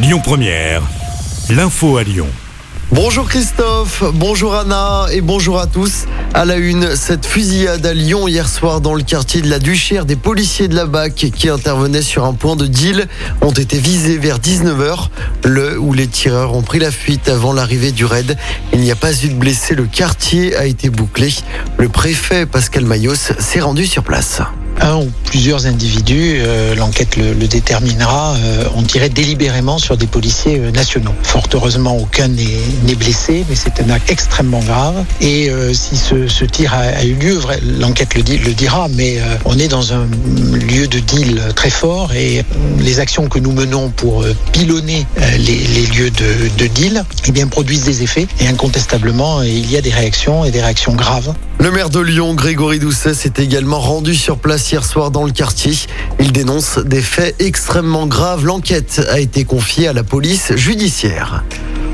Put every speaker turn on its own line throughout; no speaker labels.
Lyon Première, l'info à Lyon.
Bonjour Christophe, bonjour Anna et bonjour à tous. À la une, cette fusillade à Lyon hier soir dans le quartier de la Duchère, des policiers de la BAC qui intervenaient sur un point de deal ont été visés vers 19h, le où les tireurs ont pris la fuite avant l'arrivée du raid. Il n'y a pas eu de blessés, le quartier a été bouclé. Le préfet Pascal Mayos s'est rendu sur place
un ou plusieurs individus, euh, l'enquête le, déterminera, euh, on dirait délibérément sur des policiers euh, nationaux. Fort heureusement, aucun n'est blessé, mais c'est un acte extrêmement grave. Et euh, si ce, tir a, eu lieu, l'enquête le, dira, mais on est dans un lieu de deal très fort et les actions que nous menons pour pilonner les, lieux de, de deal eh bien, produisent des effets et incontestablement, il y a des réactions et des réactions graves.
Le maire de Lyon, Grégory Doucet, s'est également rendu sur place hier soir dans le quartier. Il dénonce des faits extrêmement graves. L'enquête a été confiée à la police judiciaire.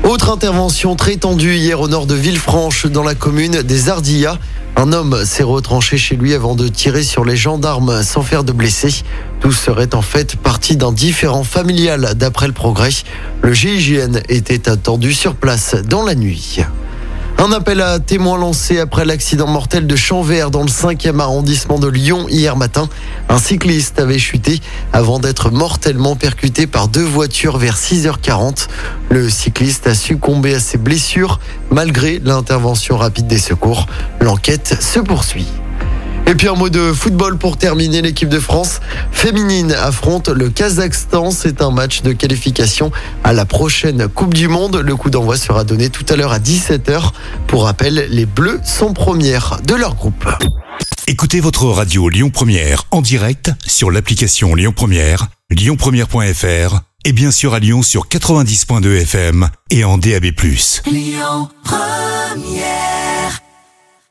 Autre intervention très tendue hier au nord de Villefranche, dans la commune des Ardillas. Un homme s'est retranché chez lui avant de tirer sur les gendarmes sans faire de blessés. Tout serait en fait parti d'un différent familial d'après le progrès. Le GIGN était attendu sur place dans la nuit. Un appel à témoins lancé après l'accident mortel de Chanvert dans le 5e arrondissement de Lyon hier matin. Un cycliste avait chuté avant d'être mortellement percuté par deux voitures vers 6h40. Le cycliste a succombé à ses blessures malgré l'intervention rapide des secours. L'enquête se poursuit. Et puis un mot de football pour terminer. L'équipe de France féminine affronte le Kazakhstan. C'est un match de qualification à la prochaine Coupe du Monde. Le coup d'envoi sera donné tout à l'heure à 17h. Pour rappel, les Bleus sont premières de leur groupe.
Écoutez votre radio Lyon Première en direct sur l'application Lyon Première, lyonpremière.fr et bien sûr à Lyon sur 90.2 FM et en DAB+. Lyon Première